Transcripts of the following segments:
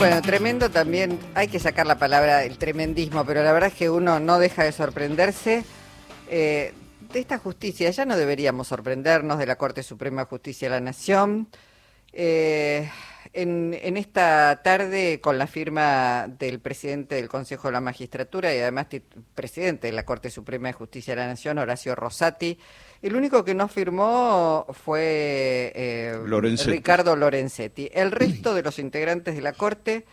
Bueno, tremendo también, hay que sacar la palabra el tremendismo, pero la verdad es que uno no deja de sorprenderse eh, de esta justicia. Ya no deberíamos sorprendernos de la Corte Suprema de Justicia de la Nación. Eh, en, en, esta tarde, con la firma del presidente del Consejo de la Magistratura y además presidente de la Corte Suprema de Justicia de la Nación, Horacio Rosati, el único que no firmó fue eh, Ricardo Lorenzetti. El resto de los integrantes de la Corte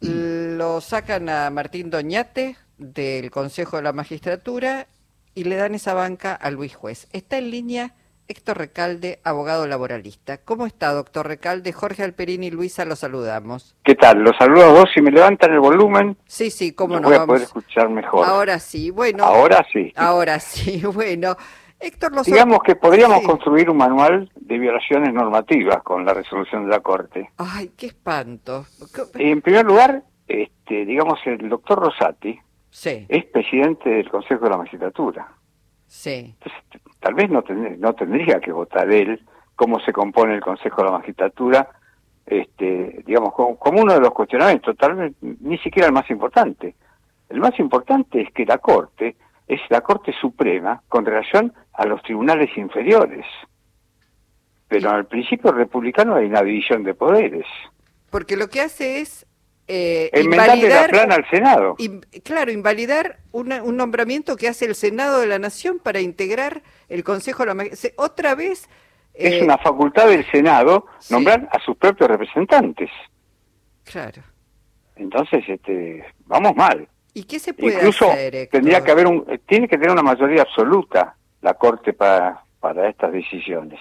lo sacan a Martín Doñate del Consejo de la Magistratura y le dan esa banca a Luis Juez. Está en línea Héctor Recalde, abogado laboralista. ¿Cómo está, doctor Recalde? Jorge Alperini y Luisa, los saludamos. ¿Qué tal? Los saludo a vos. Si me levantan el volumen, sí, sí, cómo no. Voy a poder escuchar mejor. Ahora sí, bueno. Ahora sí. Ahora sí, bueno. Héctor, los Digamos que podríamos construir un manual de violaciones normativas con la resolución de la Corte. Ay, qué espanto. En primer lugar, este, digamos, el doctor Rosati sí. es presidente del Consejo de la Magistratura. Sí. Entonces, tal vez no, no tendría que votar él cómo se compone el Consejo de la Magistratura, este, digamos, como, como uno de los cuestionamientos, tal vez ni siquiera el más importante. El más importante es que la Corte es la Corte Suprema con relación a los tribunales inferiores. Pero en el principio republicano hay una división de poderes. Porque lo que hace es eh, invalidar, la plana al Senado. claro, invalidar un nombramiento que hace el Senado de la Nación para integrar el Consejo de la Otra vez... es eh, una facultad del Senado nombrar a sus propios representantes. Claro. Entonces, este, vamos mal. ¿Y qué se puede Incluso hacer? tendría que haber un, tiene que tener una mayoría absoluta la Corte para, para estas decisiones.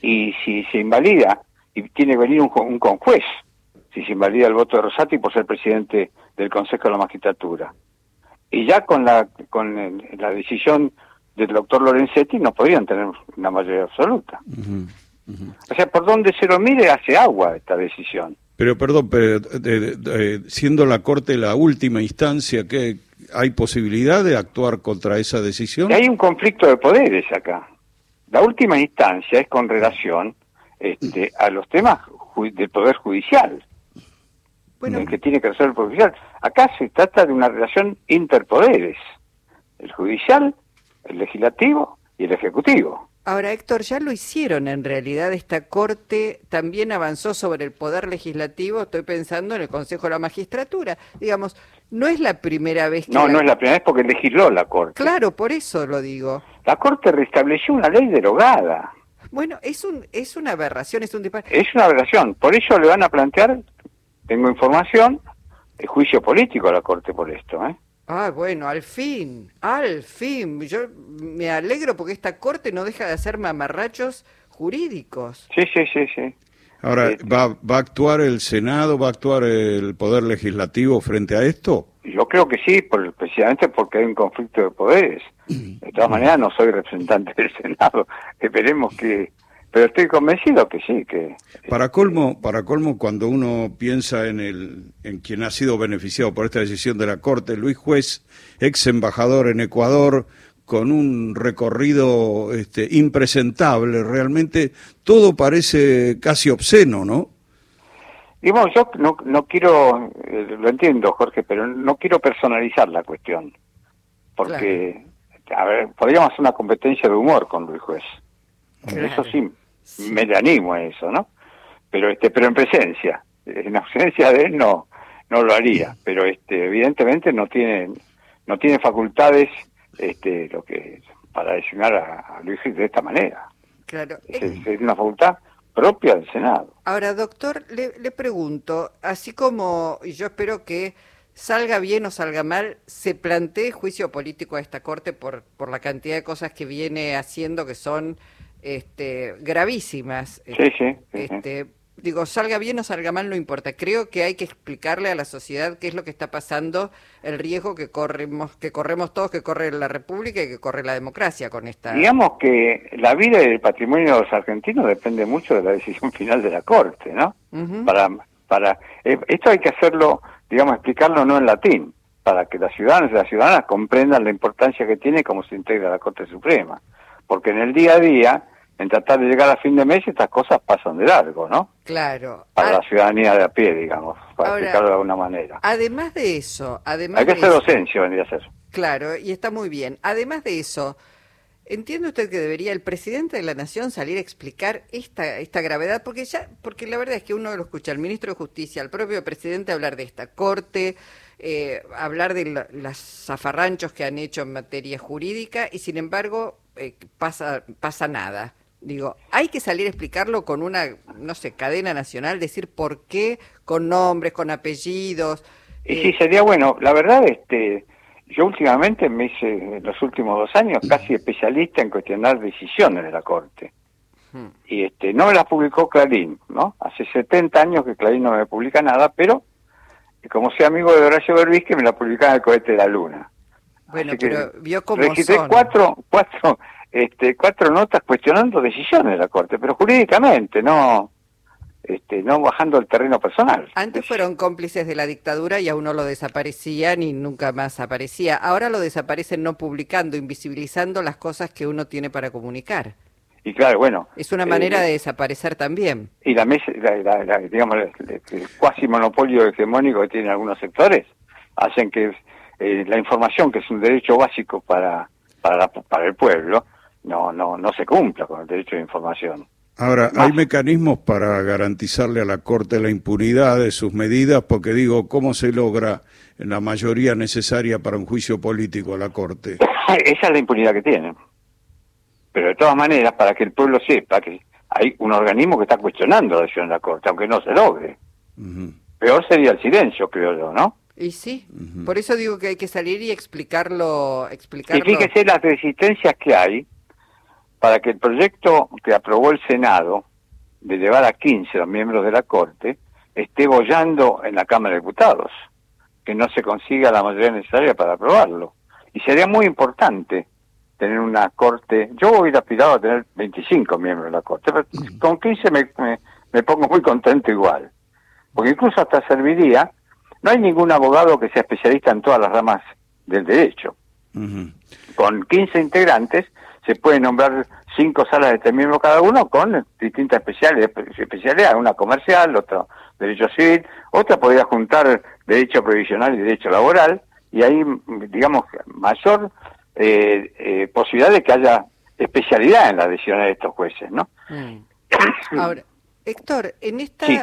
Y si se invalida, y tiene que venir un, un conjuez, si se invalida el voto de Rosati por ser presidente del Consejo de la Magistratura. Y ya con la, con la decisión del doctor Lorenzetti no podrían tener una mayoría absoluta. O sea, por donde se lo mire hace agua esta decisión. Pero perdón, pero, siendo la Corte la última instancia, ¿qué, ¿hay posibilidad de actuar contra esa decisión? hay un conflicto de poderes acá. La última instancia es con relación este, a los temas del Poder Judicial. Bueno, el que tiene que hacer el Judicial. Acá se trata de una relación interpoderes. El judicial, el legislativo y el ejecutivo. Ahora, Héctor, ya lo hicieron en realidad. Esta Corte también avanzó sobre el Poder Legislativo. Estoy pensando en el Consejo de la Magistratura. Digamos, no es la primera vez que. No, no es la primera vez porque legisló la Corte. Claro, por eso lo digo. La Corte restableció una ley derogada. Bueno, es, un, es una aberración, es un Es una aberración. Por eso le van a plantear, tengo información, el juicio político a la Corte por esto. ¿eh? Ah, bueno, al fin, al fin. Yo me alegro porque esta corte no deja de hacer mamarrachos jurídicos. Sí, sí, sí, sí. Ahora, eh, ¿va, ¿va a actuar el Senado, va a actuar el Poder Legislativo frente a esto? Yo creo que sí, por, precisamente porque hay un conflicto de poderes. De todas maneras, no soy representante del Senado. Esperemos que pero estoy convencido que sí, que... Para colmo, para colmo cuando uno piensa en, el, en quien ha sido beneficiado por esta decisión de la Corte, Luis Juez, ex embajador en Ecuador, con un recorrido este, impresentable, realmente todo parece casi obsceno, ¿no? Y bueno, yo no, no quiero, eh, lo entiendo Jorge, pero no quiero personalizar la cuestión, porque, a ver, podríamos hacer una competencia de humor con Luis Juez. Eso sí, me le animo a eso, ¿no? Pero este, pero en presencia, en ausencia de él no, no lo haría, pero este, evidentemente no tiene, no tiene facultades, este, lo que para designar a, Luis de esta manera. Claro. Es, una facultad propia del Senado. Ahora, doctor, le, le pregunto, así como yo espero que salga bien o salga mal, se plantee juicio político a esta Corte por, por la cantidad de cosas que viene haciendo que son este, gravísimas. Sí, sí, este, Digo, salga bien o salga mal, no importa. Creo que hay que explicarle a la sociedad qué es lo que está pasando, el riesgo que corremos, que corremos todos, que corre la República y que corre la democracia con esta. Digamos que la vida y el patrimonio de los argentinos depende mucho de la decisión final de la Corte, ¿no? Para, para eh, esto hay que hacerlo, digamos, explicarlo no en latín, para que las ciudadanas y las ciudadanas comprendan la importancia que tiene cómo se integra la Corte Suprema, porque en el día a día en tratar de llegar a fin de mes estas cosas pasan de largo, ¿no? Claro. Para Ah, la ciudadanía de a pie, digamos, para Ahora- explicarlo de alguna manera. Además de eso, además Hay que de hacer eso- docencia, vendría a ser. Claro, y está muy bien. Además de eso, ¿entiende usted que debería el presidente de la Nación salir a explicar esta, esta gravedad? Porque ya, porque la verdad es que uno lo escucha al ministro de Justicia, al propio presidente hablar de esta corte, eh, hablar de la- las zafarranchos que han hecho en materia jurídica, y sin embargo eh, pasa, pasa nada. Digo, hay que salir a explicarlo con una, no sé, cadena nacional, decir por qué, con nombres, con apellidos. Y eh, sí, sería bueno. La verdad, este, yo últimamente me hice, en los últimos dos años, casi especialista en cuestionar decisiones de la Corte. Hmm. Y este, no me las publicó Clarín, ¿no? Hace 70 años que Clarín no me publica nada, pero como soy amigo de Horacio Berbisque, me la publicaba en el cohete de la luna. Bueno, que pero vio cómo registré son. cuatro, cuatro, este, cuatro notas cuestionando decisiones de la Corte, pero jurídicamente, no, este, no bajando al terreno personal. Antes fueron cómplices de la dictadura y a uno lo desaparecían y nunca más aparecía. Ahora lo desaparecen no publicando, invisibilizando las cosas que uno tiene para comunicar. Y claro, bueno. Es una eh, manera de desaparecer también. y la mesa, la, la- la- digamos, el, el cuasi monopolio hegemónico que tienen algunos sectores hacen que eh, la información, que es un derecho básico para para, la- para el pueblo, no no no se cumpla con el derecho de información. Ahora, Más. hay mecanismos para garantizarle a la Corte la impunidad de sus medidas, porque digo, ¿cómo se logra la mayoría necesaria para un juicio político a la Corte? Esa es la impunidad que tienen. Pero de todas maneras, para que el pueblo sepa que hay un organismo que está cuestionando la decisión de la Corte, aunque no se logre. Peor sería el silencio, creo yo, ¿no? Y sí, por eso digo que hay que salir y explicarlo. Y explicarlo. fíjese las resistencias que hay para que el proyecto que aprobó el Senado de llevar a 15 los miembros de la Corte esté bollando en la Cámara de Diputados, que no se consiga la mayoría necesaria para aprobarlo. Y sería muy importante tener una Corte, yo hubiera aspirado a tener 25 miembros de la Corte, pero con 15 me, me, me pongo muy contento igual, porque incluso hasta serviría, no hay ningún abogado que sea especialista en todas las ramas del derecho. Con 15 integrantes se pueden nombrar cinco salas de tres miembros cada uno con distintas especialidades, especialidades, una comercial, otra derecho civil, otra podría juntar derecho previsional y derecho laboral, y hay, digamos, mayor eh, eh, posibilidad de que haya especialidad en las decisiones de estos jueces, ¿no? Mm. Ahora, Héctor, en esta, Sí.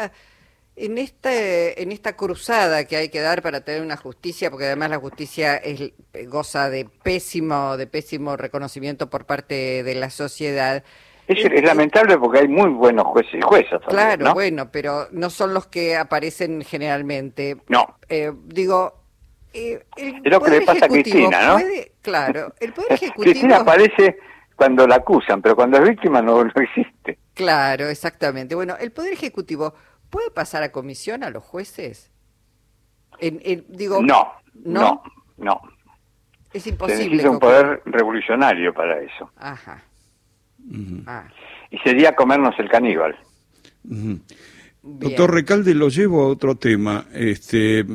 En este, en esta cruzada que hay que dar para tener una justicia, porque además la justicia es, goza de pésimo, de pésimo reconocimiento por parte de la sociedad. Es, es lamentable porque hay muy buenos jueces y juezas también, Claro, ¿no? bueno, pero no son los que aparecen generalmente. No, Eh, digo, eh, el Es lo que Poder le pasa a Cristina, ¿no? puede- claro, el Poder Ejecutivo... Cristina aparece cuando la acusan, pero cuando es víctima no, no existe. Claro, exactamente. Bueno, ¿el Poder Ejecutivo puede pasar a comisión a los jueces? En, en- digo, No, ¿no? no, no. es Se imposible. necesita un poder revolucionario para eso. Ajá. Ah, Y sería comernos el caníbal. Doctor Recalde, lo llevo a otro tema. Este,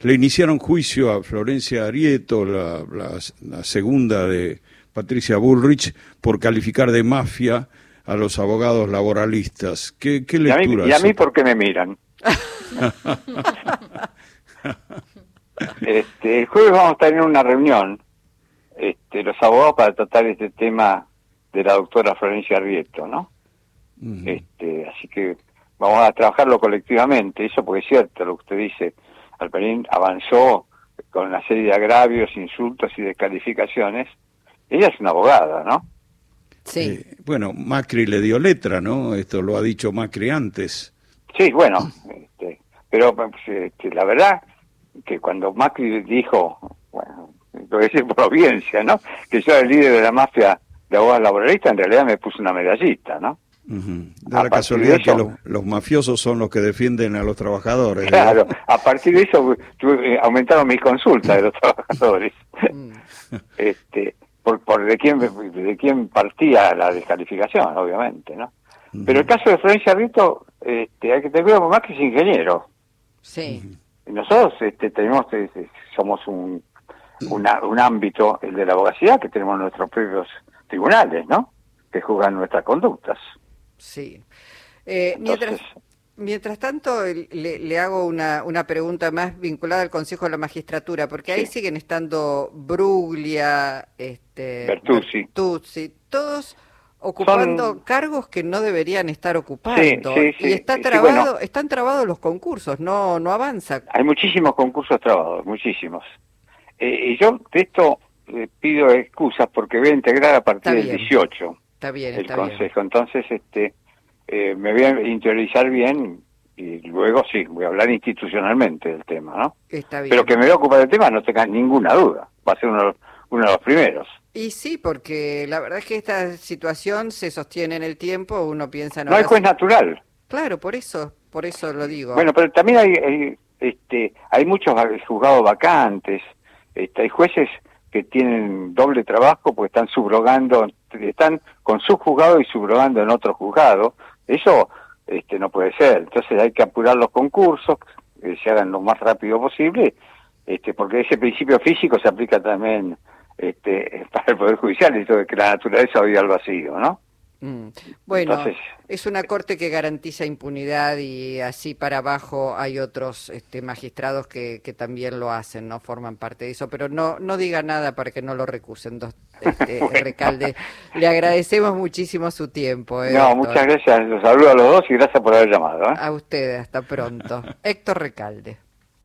le iniciaron juicio a Florencia Arieto, la, la- la segunda de Patricia Bullrich, por calificar de mafia a los abogados laboralistas. ¿Qué, qué Y a mí, lectura y a mí ¿por qué me miran? este, el jueves vamos a tener una reunión, este, los abogados para tratar este tema de la doctora Florencia Arrieto, ¿no? Este, así que vamos a trabajarlo colectivamente, eso porque es cierto lo que usted dice, Alperín avanzó con una serie de agravios, insultos y descalificaciones. Ella es una abogada, ¿no? Sí, Eh, bueno, Macri le dio letra, ¿no? Esto lo ha dicho Macri antes. Sí, bueno, este, pero pues, este, la verdad que cuando Macri dijo, bueno, lo voy a decir por audiencia, ¿no? Que yo era el líder de la mafia de abogados laboralistas, en realidad me puso una medallita, ¿no? Da la casualidad que los, los mafiosos son los que defienden a los trabajadores. Claro, a partir de eso tuve- eh, aumentaron mis consultas de los trabajadores. Mm. este, por, por de quién de quién partía la descalificación, obviamente, ¿no? Pero el caso de Florencia Rito, este, hay que tener cuidado, más que es ingeniero. sí. Nosotros este, tenemos, eh, somos un, una- un ámbito, el de la abogacía, que tenemos nuestros propios tribunales, ¿no? que juzgan nuestras conductas. Sí. Eh, mientras, mientras tanto, le, le hago una, una, pregunta más vinculada al Consejo de la Magistratura, porque ahí siguen estando Bruglia, este, Bertuzzi. todos ocupando cargos que no deberían estar ocupando. y está trabado, están trabados los concursos, no, no avanza. Hay muchísimos concursos trabados, muchísimos. Eh, y yo de esto le pido excusas porque voy a integrar a partir del 18 está bien, el Consejo. Entonces, este, eh, me voy a interiorizar bien y luego sí, voy a hablar institucionalmente del tema, ¿no? Está bien. Pero que me voy a ocupar del tema, no tengas ninguna duda. Va a ser uno, uno de los primeros. Y sí, porque la verdad es que esta situación se sostiene en el tiempo, uno piensa... No, no hay juez natural. Claro, por eso, por eso lo digo. Bueno, pero también hay, este, hay muchos juzgados vacantes, este, hay jueces que tienen doble trabajo porque están subrogando, están con su juzgado y subrogando en otro juzgado. Eso este, no puede ser. Entonces hay que apurar los concursos, que se hagan lo más rápido posible, este, porque ese principio físico se aplica también este, para el Poder Judicial, y de que la naturaleza oiga al vacío, ¿no? Mm. Bueno, es una corte que garantiza impunidad y así para abajo hay otros este, magistrados que, que, también lo hacen, no forman parte de eso, pero no no diga nada para que no lo recusen, dos, este, Recalde. Le agradecemos muchísimo su tiempo. Eh, no, muchas gracias, los saludo a los dos y gracias por haber llamado. ¿eh? A ustedes, hasta pronto. Héctor Recalde.